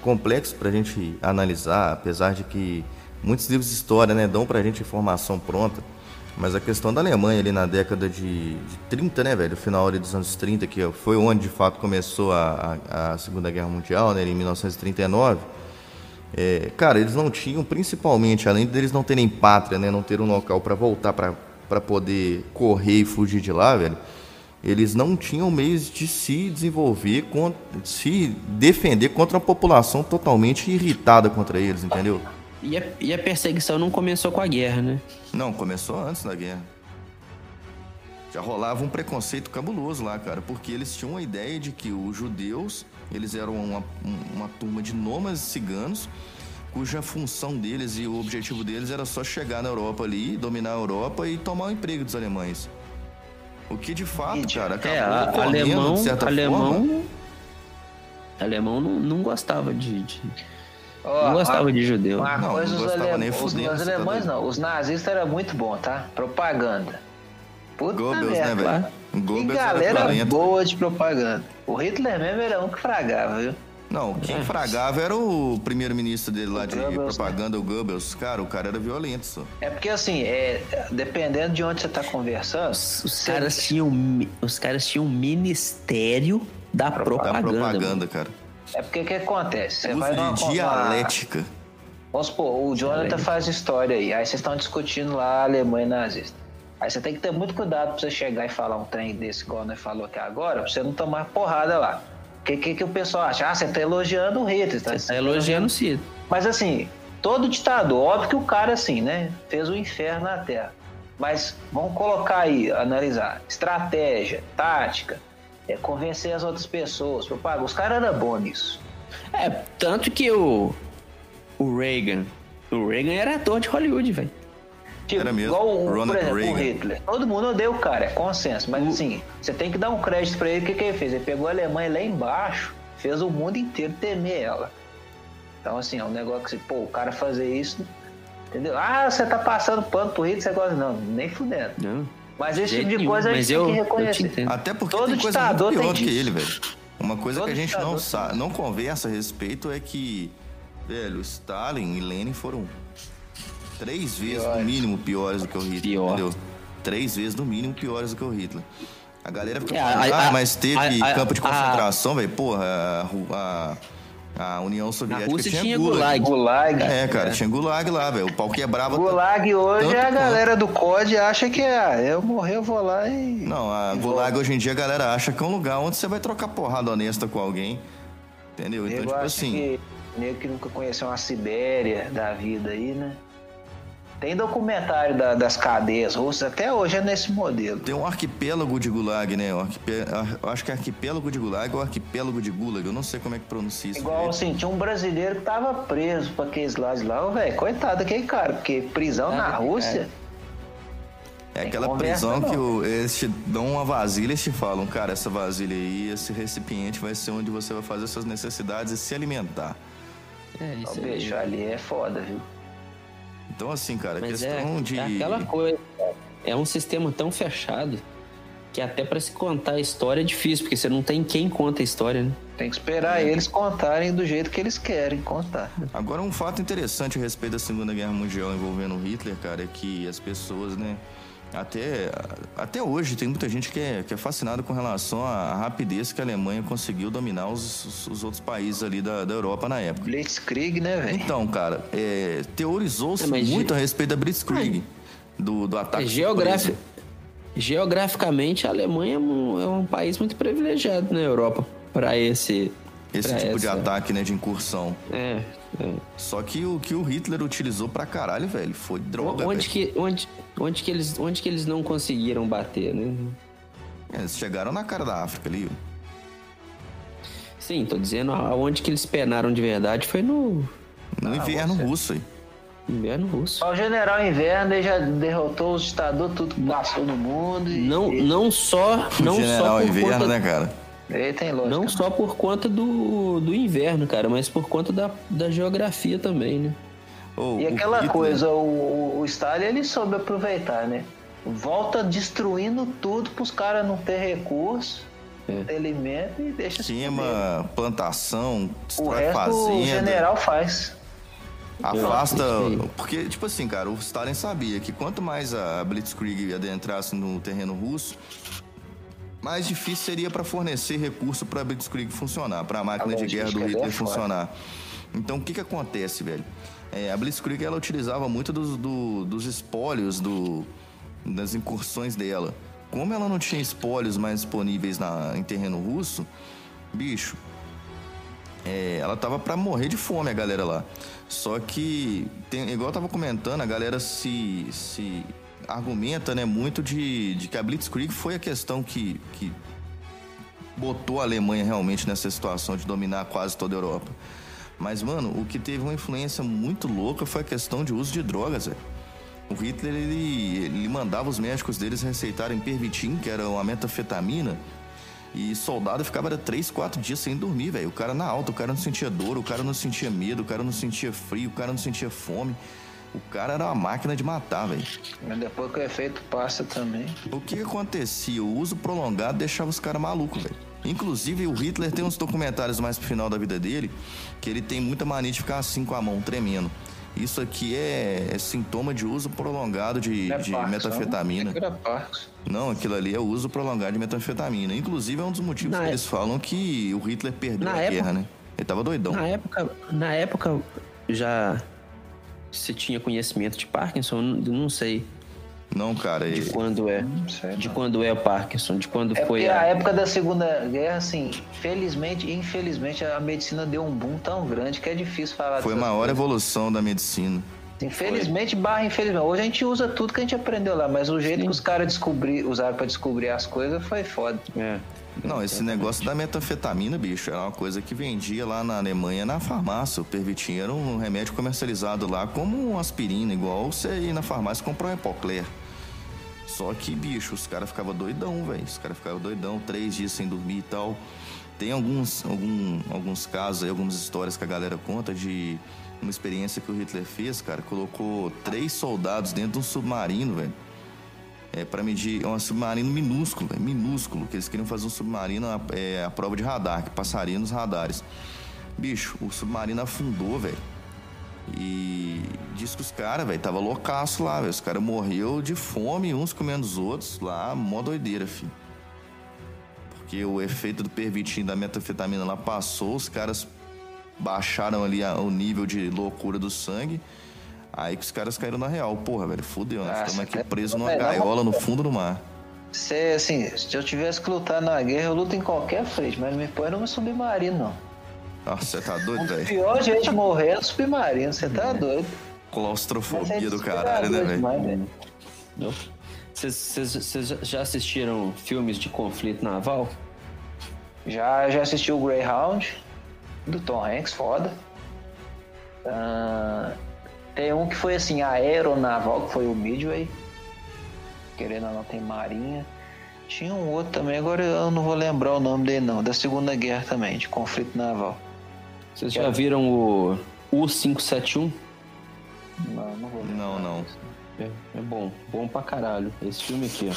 complexo pra gente analisar, apesar de que muitos livros de história, né, dão pra gente informação pronta. Mas a questão da Alemanha ali na década de, de 30, né, velho, final ali dos anos 30, que foi onde de fato começou a, a, a Segunda Guerra Mundial, né, em 1939. É, cara, eles não tinham, principalmente, além deles não terem pátria, né, não ter um local para voltar para poder correr e fugir de lá, velho, eles não tinham meios de se desenvolver, se defender contra uma população totalmente irritada contra eles, entendeu? E a, e a perseguição não começou com a guerra, né? Não, começou antes da guerra. Já rolava um preconceito cabuloso lá, cara, porque eles tinham a ideia de que os judeus, eles eram uma, uma turma de nômades ciganos, cuja função deles e o objetivo deles era só chegar na Europa ali, dominar a Europa e tomar o emprego dos alemães. O que de fato, cara, acabou É, a, ocorrendo, alemão, de certa alemão, forma. alemão não, não gostava de, de- Ó, não gostava uma- de judeu. Uma Não, coisa, não os, gostava ale- nem os, fudendo, os tá alemães não. Os nazistas era muito bom, tá? Propaganda. Puta Goebbels, merda. né, velho? Goebbels galera boa de propaganda. O Hitler mesmo era um que fragava, viu? Não, quem fragava era o primeiro-ministro dele lá de Goebbels, propaganda, o Goebbels. Cara, o cara era violento, só. É porque assim, é, dependendo de onde você tá conversando, Os, os você- caras tinham, os caras tinham um ministério da Da propaganda. propaganda, mano. cara. É porque o que acontece? Você Uso vai numa, de dialética. Vamos supor, o Jonathan faz história aí, aí vocês estão discutindo lá a Alemanha nazista. Aí você tem que ter muito cuidado pra você chegar e falar um trem desse, igual nós falou aqui agora, pra você não tomar porrada lá. O que, que, que o pessoal acha? Ah, você tá elogiando o Hitler. Você tá elogiando o Cid. Mas assim, todo ditador, óbvio que o cara, assim, né, fez o inferno na Terra. Mas vamos colocar aí, analisar, estratégia, tática, é, convencer as outras pessoas, propagar. Os caras eram bons nisso. É, tanto que o, o Reagan, o Reagan era ator de Hollywood, velho. Tipo, Era mesmo. igual o, Ronald por exemplo, o Reagan. Hitler. Todo mundo odeia o cara, é consenso. Mas assim, você tem que dar um crédito pra ele. O que, que ele fez? Ele pegou a Alemanha lá embaixo, fez o mundo inteiro temer ela. Então, assim, é um negócio que, pô, o cara fazer isso. Entendeu? Ah, você tá passando pano pro Hitler, você gosta. Não, nem fudendo. Não. Mas esse tipo de nenhum, coisa a gente eu, tem que eu reconhecer. Até porque Todo tem coisa ditador muito pior tem do que ele, velho. Uma coisa Todo que a gente não sabe, não conversa a respeito é que, velho, Stalin e Lenin foram três vezes no Piores. mínimo piores do que o Hitler, Pior. entendeu? Três vezes no mínimo piores do que o Hitler. A galera fica É, falando, ah, mas teve a- a- campo de concentração, velho. Porra, a, a, a União Soviética Rússia tinha, tinha gulag. gulag. É, cara, tinha gulag lá, velho. O pau quebrava. Gulag hoje Tanto a quanto. galera do COD acha que ah, eu morrer, eu vou lá e. Não, a e Gulag volto. hoje em dia a galera acha que é um lugar onde você vai trocar porrada honesta com alguém. Entendeu? Então, Nego tipo assim. que nego que nunca conheceu uma Sibéria da vida aí, né? Tem documentário da- das cadeias russas, até hoje é nesse modelo. Tem um arquipélago de Gulag, né? O Eu acho que é arquipélago de Gulag ou arquipélago de Gulag. Eu não sei como é que pronuncia isso. Igual assim, tinha um brasileiro que tava preso pra aqueles lados lá, velho, coitado daquele cara, porque prisão Ah, na é. Rússia. É tem aquela conversa, prisão não. que o- eles te dão uma vasilha e te falam, cara, essa vasilha aí, esse recipiente vai ser onde você vai fazer suas necessidades e se alimentar. É, isso aí. bicho, ali é foda, viu? Então, assim, cara, a Mas é, questão de. é aquela coisa. É um sistema tão fechado que até pra se contar a história é difícil, porque você não tem quem conta a história, né? Tem que esperar É. eles contarem do jeito que eles querem contar. Agora, um fato interessante a respeito da Segunda Guerra Mundial envolvendo Hitler, cara, é que as pessoas, né, até, até hoje tem muita gente que é, que é fascinada com relação à rapidez que a Alemanha conseguiu dominar os, os- os outros países ali da, da Europa na época. Blitzkrieg, né, velho? Então, cara, é, teorizou-se É, muito ge- a respeito da Blitzkrieg, do, do ataque É, geografi-. Geograficamente, a Alemanha é um, é um país muito privilegiado na Europa para esse. Esse pra tipo de essa- ataque, né, de incursão. É. é. Só que o que o Hitler utilizou pra caralho, velho, foi droga, onde, velho. que, onde, onde, que eles, onde que eles não conseguiram bater, né? É, Eles chegaram na cara da África ali. Sim, tô dizendo aonde que eles penaram de verdade foi no no Ah, inverno você- russo aí. inverno russo. O general Inverno ele já derrotou os ditadores, tudo que passou no mundo. E Não, não só, não o general só por inverno, conta, né, cara? Não só por conta do, do inverno, cara, mas por conta da, da geografia também, né? Ô, E o aquela Hitler- coisa, o, o Stalin ele soube aproveitar, né? Volta destruindo tudo pros caras não ter recurso, É. não ter alimento e deixa fuder. Queima plantação, O resto o fazenda, general faz. afasta. Porque, tipo assim, cara, o Stalin sabia que quanto mais a Blitzkrieg adentrasse no terreno russo, mais difícil seria para fornecer recurso para a Blitzkrieg funcionar, para a máquina de guerra do é Hitler funcionar. Então, o que que acontece, velho? É, a Blitzkrieg ela utilizava muito dos, do- dos espólios do, das incursões dela. Como ela não tinha espólios mais disponíveis na, em terreno russo, bicho, é, ela tava pra morrer de fome, a galera lá. Só que, tem- igual eu tava comentando, a galera se, se argumenta né, muito de, de que a Blitzkrieg foi a questão que, que botou a Alemanha realmente nessa situação de dominar quase toda a Europa. Mas, mano, o que teve uma influência muito louca foi a questão de uso de drogas, velho. O Hitler, ele, ele mandava os médicos deles receitarem Pervitin, que era uma metafetamina, e soldado ficava 3, 4 dias sem dormir, velho. O cara na alta, o cara não sentia dor, o cara não sentia medo, o cara não sentia frio, o cara não sentia fome. O cara era uma máquina de matar, velho. Mas depois que o efeito passa também. O que, acontecia? O uso prolongado deixava os caras malucos, velho. Inclusive, o Hitler tem uns documentários mais pro final da vida dele que ele tem muita mania de ficar assim com a mão, tremendo. Isso aqui é, é sintoma de uso prolongado de, Não é de Parkinson, metafetamina. não? Aquilo ali é o uso prolongado de metanfetamina. Inclusive, é um dos motivos Na que é- eles falam que o Hitler perdeu Na a época- guerra, né? Ele tava doidão. Na época, na época já se tinha conhecimento de Parkinson, eu não- sei. Não, cara. De quando é. Sei, De quando é o Parkinson, de quando É foi porque a época da Segunda Guerra, assim, felizmente e infelizmente a medicina deu um boom tão grande que é difícil falar Foi a maior coisas. evolução da medicina. Infelizmente barra infelizmente. Hoje a gente usa tudo que a gente aprendeu lá, mas o jeito que os caras descobri, usaram pra descobrir as coisas foi foda. É. Não, esse negócio da metanfetamina, bicho, era uma coisa que vendia lá na Alemanha na farmácia. O Pervitin era um remédio comercializado lá como uma aspirina, igual você ir na farmácia comprar um Epocler. Só que, bicho, os caras ficavam doidão, velho. Os caras ficavam doidão, três dias sem dormir e tal. Tem alguns, algum, alguns casos aí, algumas histórias que a galera conta de uma experiência que o Hitler fez, cara. Colocou três soldados dentro de um submarino, velho. É, para medir é um submarino minúsculo, velho, minúsculo, que eles queriam fazer um submarino a, é, a prova de radar, que passaria nos radares. Bicho, o submarino afundou, velho. E diz que os caras, velho, tava loucaço lá, velho. Os caras morreu de fome, uns comendo os outros lá, mó doideira, filho. Porque o efeito do pervitin da metanfetamina lá passou, os caras baixaram ali a- o nível de loucura do sangue. Aí que os caras caíram na real. Porra, velho, fudeu, né? Nossa, Ficamos aqui é- presos numa é, não- gaiola no fundo do mar. Se, assim, se eu tivesse que lutar na guerra, eu luto em qualquer frente, mas não me põe num submarino, não. Nossa, você tá doido, O velho? pior jeito de morrer é no submarino, você tá [laughs] doido. Mas Claustrofobia é do caralho, né, velho? vocês já assistiram filmes de conflito naval? Já, já assisti o Greyhound, do Tom Hanks, foda. Ah, tem um que foi assim, aeronaval, que foi o Midway. Querendo ou não, tem marinha. Tinha um outro também, agora eu não vou lembrar o nome dele não, da Segunda Guerra também, de conflito naval. Vocês já viram o U-571? Não, não vou lembrar. Não, não. É, é bom, bom pra caralho. Esse filme aqui, ó.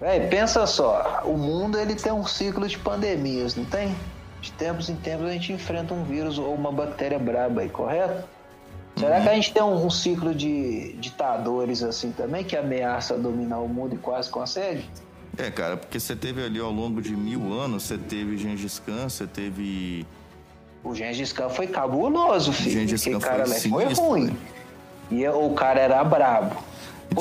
Véi, pensa só, o mundo ele tem um ciclo de pandemias, não tem? De tempos em tempos a gente enfrenta um vírus ou uma bactéria braba aí, correto? Será que a gente tem um, um ciclo de ditadores assim também que ameaça dominar o mundo e quase consegue? É, cara, porque você teve ali ao longo de mil anos, você teve Gengis Khan, você teve. O Gengis Khan foi cabuloso, filho. Gengis Aquele Khan cara foi lá foi sinistro, ruim. velho. E o cara era brabo.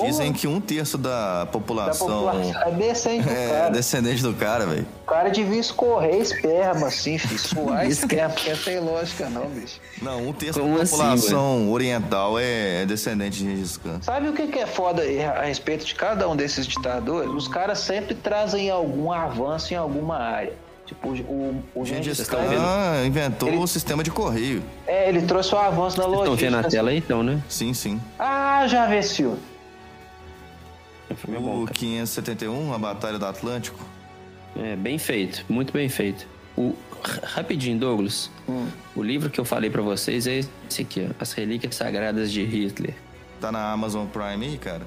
Dizem que um terço da da população, população é decente do é cara. descendente do cara, velho. O cara devia escorrer esperma assim, filho. [laughs] Suar esperma, porque não tem lógica não, bicho. Não, um terço Como da assim, população oriental é, é descendente de Gengis Khan. Sabe o que é foda a respeito de cada um desses ditadores? Os caras sempre trazem algum avanço em alguma área. Tipo, o, o Gengis Khan ele, inventou ele- o sistema de correio. é, ele trouxe o avanço na Vocês estão logística. vendo na tela aí, então, né? Sim, sim. Ah, já vi esse filme. O filme é bom, O cara. 571, a Batalha do Atlântico. É, bem feito, muito bem feito. O, ra- rapidinho, Douglas. Hum. O livro que eu falei pra vocês é esse aqui, ó, As Relíquias Sagradas de Hitler. Tá na Amazon Prime aí, cara.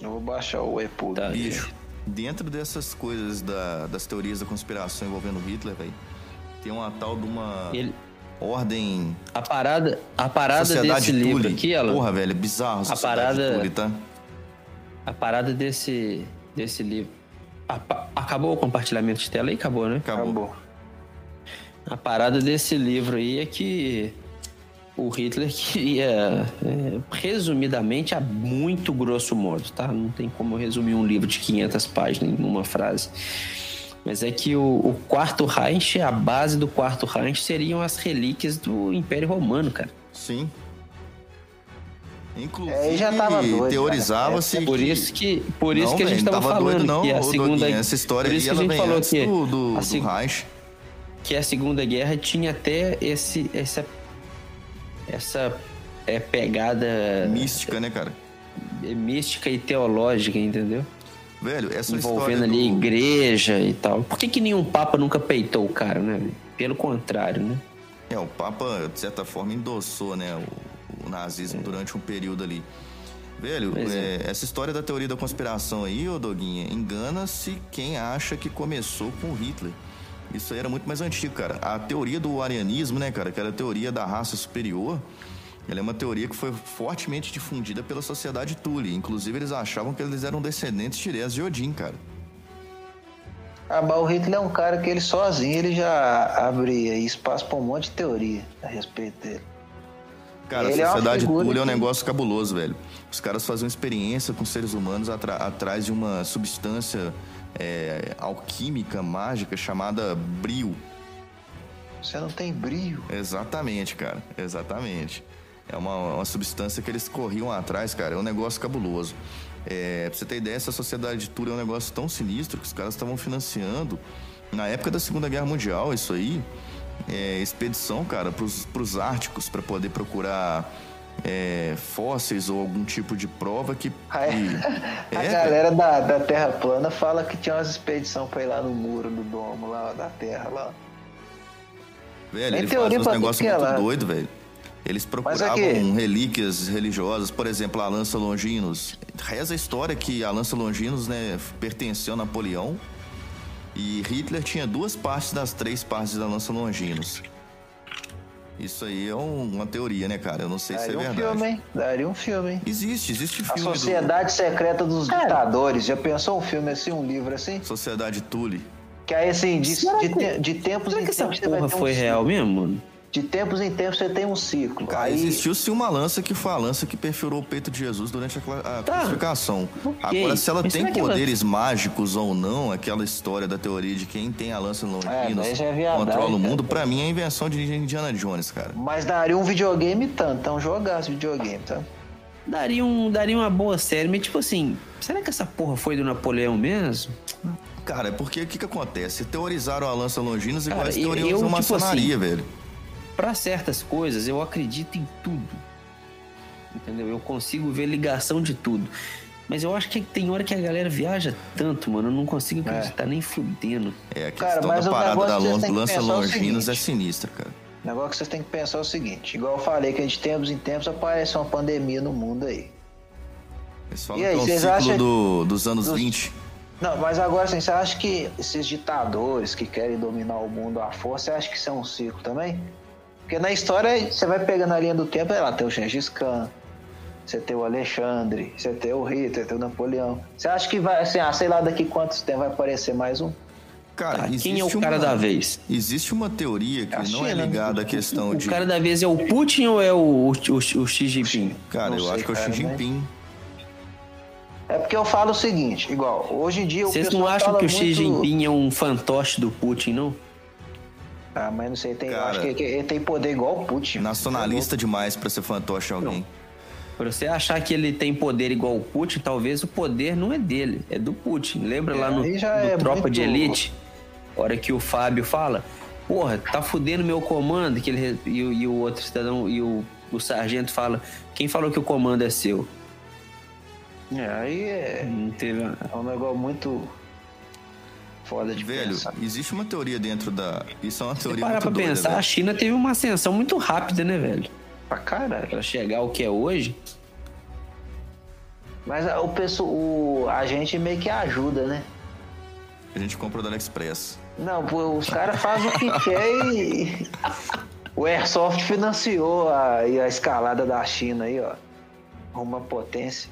Eu vou baixar o e-pub. Tá. Bicho, dentro dessas coisas da- das teorias da conspiração envolvendo Hitler, velho, tem uma tal de uma Ele, ordem. a parada, a parada Sociedade desse livro Tully. aqui, ela, Porra, velho, é bizarro. Sociedade parada- Tully, tá? A parada desse, desse livro. a acabou o compartilhamento de tela aí? Acabou, né? Acabou. Acabou. A parada desse livro aí é que o Hitler [laughs] queria, é, resumidamente, a muito grosso modo, tá? Não tem como eu resumir um livro de 500 páginas em uma frase. Mas é que o, o quarto Reich, a base do quarto Reich seriam as relíquias do Império Romano, cara. Sim. Inclusive, É, já tava doido, teorizava-se cara. Por que- isso que, por isso Não, que a gente tava, tava falando doido, não, que a segunda Doguinha, essa história por aí isso que ela a gente falou que do, do, a do seg- Reich. que a Segunda Guerra tinha até esse essa essa é, pegada Mística, né, cara? mística e teológica, entendeu? Velho, essa Envolvendo ali do... igreja e tal. Por que, que nenhum papa nunca peitou o cara, né? Pelo contrário, né? É, o Papa, de certa forma, endossou, né, o, nazismo durante um período ali. Velho, Pois é, essa história da teoria da conspiração aí, ô Doguinha, engana-se quem acha que começou com Hitler. Isso aí era muito mais antigo, cara. A teoria do arianismo, né, cara, que era a teoria da raça superior, ela é uma teoria que foi fortemente difundida pela sociedade Thule. Inclusive, eles achavam que eles eram descendentes diretos de Odin, cara. Ah, mas o Hitler é um cara que ele sozinho ele já abre espaço pra um monte de teoria a respeito dele. Cara, Ele é a uma sociedade figura Tule é um negócio cabuloso, velho. Os caras faziam experiência com seres humanos atrás de uma substância é, alquímica, mágica, chamada brio. Você não tem brilho. Exatamente, cara. Exatamente. É uma, uma substância que eles corriam atrás, cara. É um negócio cabuloso. É, pra você ter ideia, essa sociedade de tour é um negócio tão sinistro que os caras estavam financiando. Na época da Segunda Guerra Mundial, isso aí, é, expedição, cara, pros, pros Árticos, para poder procurar é, fósseis ou algum tipo de prova que. A, [laughs] é, galera da, da Terra plana fala que tinha umas expedições pra ir lá no muro do domo lá da Terra lá. Velho, ele faz uns negócios é muito lado. doidos, velho. Eles procuravam relíquias religiosas, por exemplo, a lança Longinos. Reza a história que a lança Longinos, né, pertenceu a Napoleão e Hitler tinha duas partes das três partes da lança Longinos. Isso aí é um- uma teoria, né, cara? Eu não sei se Daria é um verdade. filme, hein? Daria um filme, hein? Existe, existe A filme Sociedade Secreta dos Ditadores. Já pensou um filme assim, um livro assim? do Sociedade Tule. Que aí assim, de, Será de, que- de tempos Será em que essa tempos você vai porra ter um foi ciclo. real mesmo, mano? De tempos em tempos você tem um ciclo. Cara, aí existiu-se uma lança que foi a lança que perfurou o peito de Jesus durante a, cla- a Tá. crucificação. Ok. Agora, se ela Mas tem poderes mágicos ou não, aquela história da teoria de quem tem a lança É, já é viadagem, controla o mundo, pra mim é invenção de Indiana Jones, cara. Mas daria um videogame tanto, então jogasse videogame, tá? Daria, um, daria uma boa série, mas tipo assim, será que essa porra foi do Napoleão mesmo? Cara, é porque o que que acontece? Teorizaram a lança longinos igual eles eu, a tipo maçonaria, assim, velho. Pra certas coisas, eu acredito em tudo. Entendeu? Eu consigo ver ligação de tudo. Mas eu acho que tem hora que a galera viaja tanto, mano. Eu não consigo acreditar nem fudendo. É, a Cara, questão mas da parada da lon- lança é longinos é seguinte. sinistra, cara. O negócio que vocês têm que pensar é o seguinte: igual eu falei, que de tempos em tempos aparece uma pandemia no mundo aí. Falam E aí, que é um vocês ciclo acham- do- dos anos dos- 20. Não, mas agora assim, você acha que esses ditadores que querem dominar o mundo à força, você acha que isso é um ciclo também? Porque na história, você vai pegando a linha do tempo, lá tem o Gengis Khan, você tem o Alexandre, você tem o Hitler, tem o Napoleão. Você acha que vai, assim, ah, sei lá, daqui quantos tempo vai aparecer mais um? Cara, Tá, quem é o cara uma- da vez? Existe uma teoria que A não é China, né? ligada à questão O de. cara da vez é o Putin ou é o, o, o, o Xi Jinping? Cara, Não eu sei, acho que é o Xi Jinping. É porque eu falo o seguinte, igual, hoje em dia o Vocês não acham que o Xi muito- Jinping é um fantoche do Putin, não? Ah, mas não sei, tem, eu Cara, acho que, que ele tem poder igual o Putin. Nacionalista demais pra ser fantoche alguém. Pra você achar que ele tem poder igual o Putin, talvez o poder não é dele, é do Putin. Lembra É, lá no, no é Tropa muito- de Elite? A hora que o Fábio fala, porra, tá fudendo meu comando, que ele, e, o- e o outro cidadão, e o, o sargento fala, quem falou que o comando é seu? É, aí é, Não teve... é um negócio muito foda de Velho, pensar. existe uma teoria dentro da. Isso é uma Se teoria parar muito pra doida, pensar, a. China teve uma ascensão muito rápida, né, velho? Pra caralho. Pra chegar ao que é hoje. Mas a- o pessoal, o, a gente meio que ajuda, né? A gente comprou da AliExpress. Não, pô, os caras fazem o que quer e. [laughs] O Airsoft financiou a, a escalada da China aí, ó. Uma potência.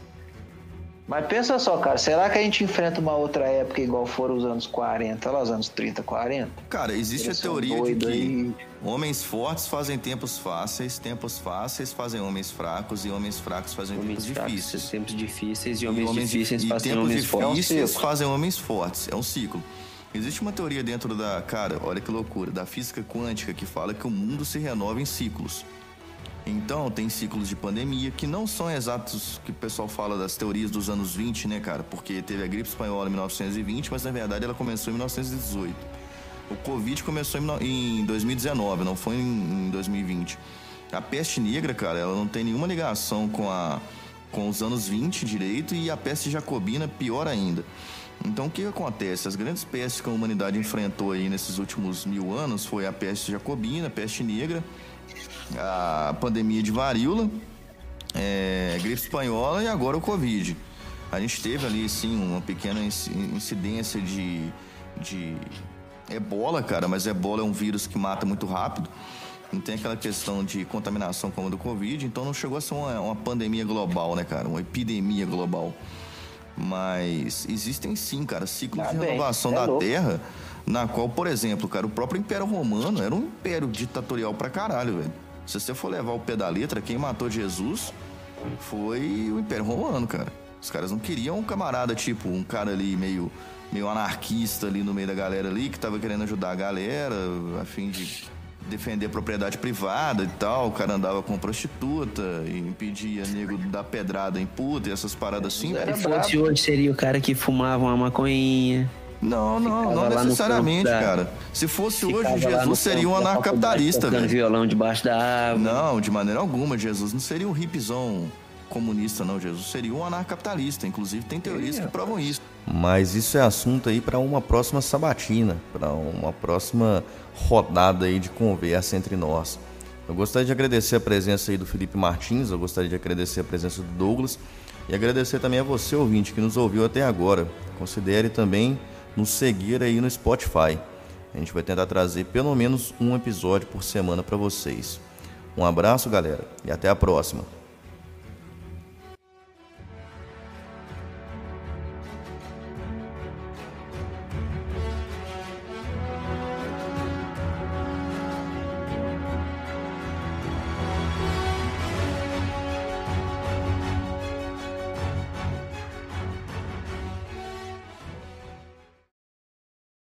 Mas pensa só, cara, será que a gente enfrenta uma outra época igual foram os anos 40, lá os anos 30, 40? Cara, existe Eles a teoria de que aí. homens fortes fazem tempos fáceis, tempos fáceis fazem homens fracos e homens fracos fazem Homens tempos fracos, difíceis. tempos difíceis e E homens, difíceis e fazem tempos homens fortes. difíceis É um fazem homens fortes. É um ciclo. Existe uma teoria dentro da, cara, olha que loucura, da física quântica que fala que o mundo se renova em ciclos. Então, tem ciclos de pandemia que não são exatos que o pessoal fala das teorias dos anos 20, né, cara? Porque teve a gripe espanhola em 1920, mas na verdade ela começou em 1918. O Covid começou em no- em 2019, não foi em em 2020. A peste negra, cara, ela não tem nenhuma ligação com, a, com os anos 20 direito e a peste jacobina pior ainda. Então o que acontece? As grandes pestes que a humanidade enfrentou aí nesses últimos mil anos foi a peste jacobina, a peste negra, a pandemia de varíola, é, gripe espanhola e agora o Covid. A gente teve ali, sim, uma pequena inci- incidência de, de ebola, cara, mas ebola é um vírus que mata muito rápido. Não tem aquela questão de contaminação como a do Covid, então não chegou a ser uma, uma pandemia global, né, cara? Uma epidemia global. Mas existem sim, cara, ciclos Tá de bem, renovação é da louco. Terra, na qual, por exemplo, cara, o próprio Império Romano era um império ditatorial pra caralho, velho. Se você for levar o pé da letra, quem matou Jesus foi o Império Romano, cara. Os caras não queriam um camarada tipo, um cara ali meio, meio anarquista ali no meio da galera ali, que tava querendo ajudar a galera, a fim de defender propriedade privada e tal. O cara andava com prostituta e impedia nego dar pedrada em puta e essas paradas assim. Se fosse hoje, seria o cara que fumava uma maconhinha. Não, não, não necessariamente, da... cara. Se fosse hoje, Jesus seria um anarcapitalista, velho. violão debaixo da árvore. Não, de maneira alguma. Jesus não seria um hipzão comunista, não. Jesus seria um anarcapitalista. Inclusive, tem teorias que provam isso. Mas isso é assunto aí para uma próxima sabatina, para uma próxima rodada aí de conversa entre nós. Eu gostaria de agradecer a presença aí do Felipe Martins, eu gostaria de agradecer a presença do Douglas e agradecer também a você, ouvinte, que nos ouviu até agora. Considere também nos seguir aí no Spotify. A gente vai tentar trazer pelo menos um episódio por semana para vocês. Um abraço, galera, e até a próxima.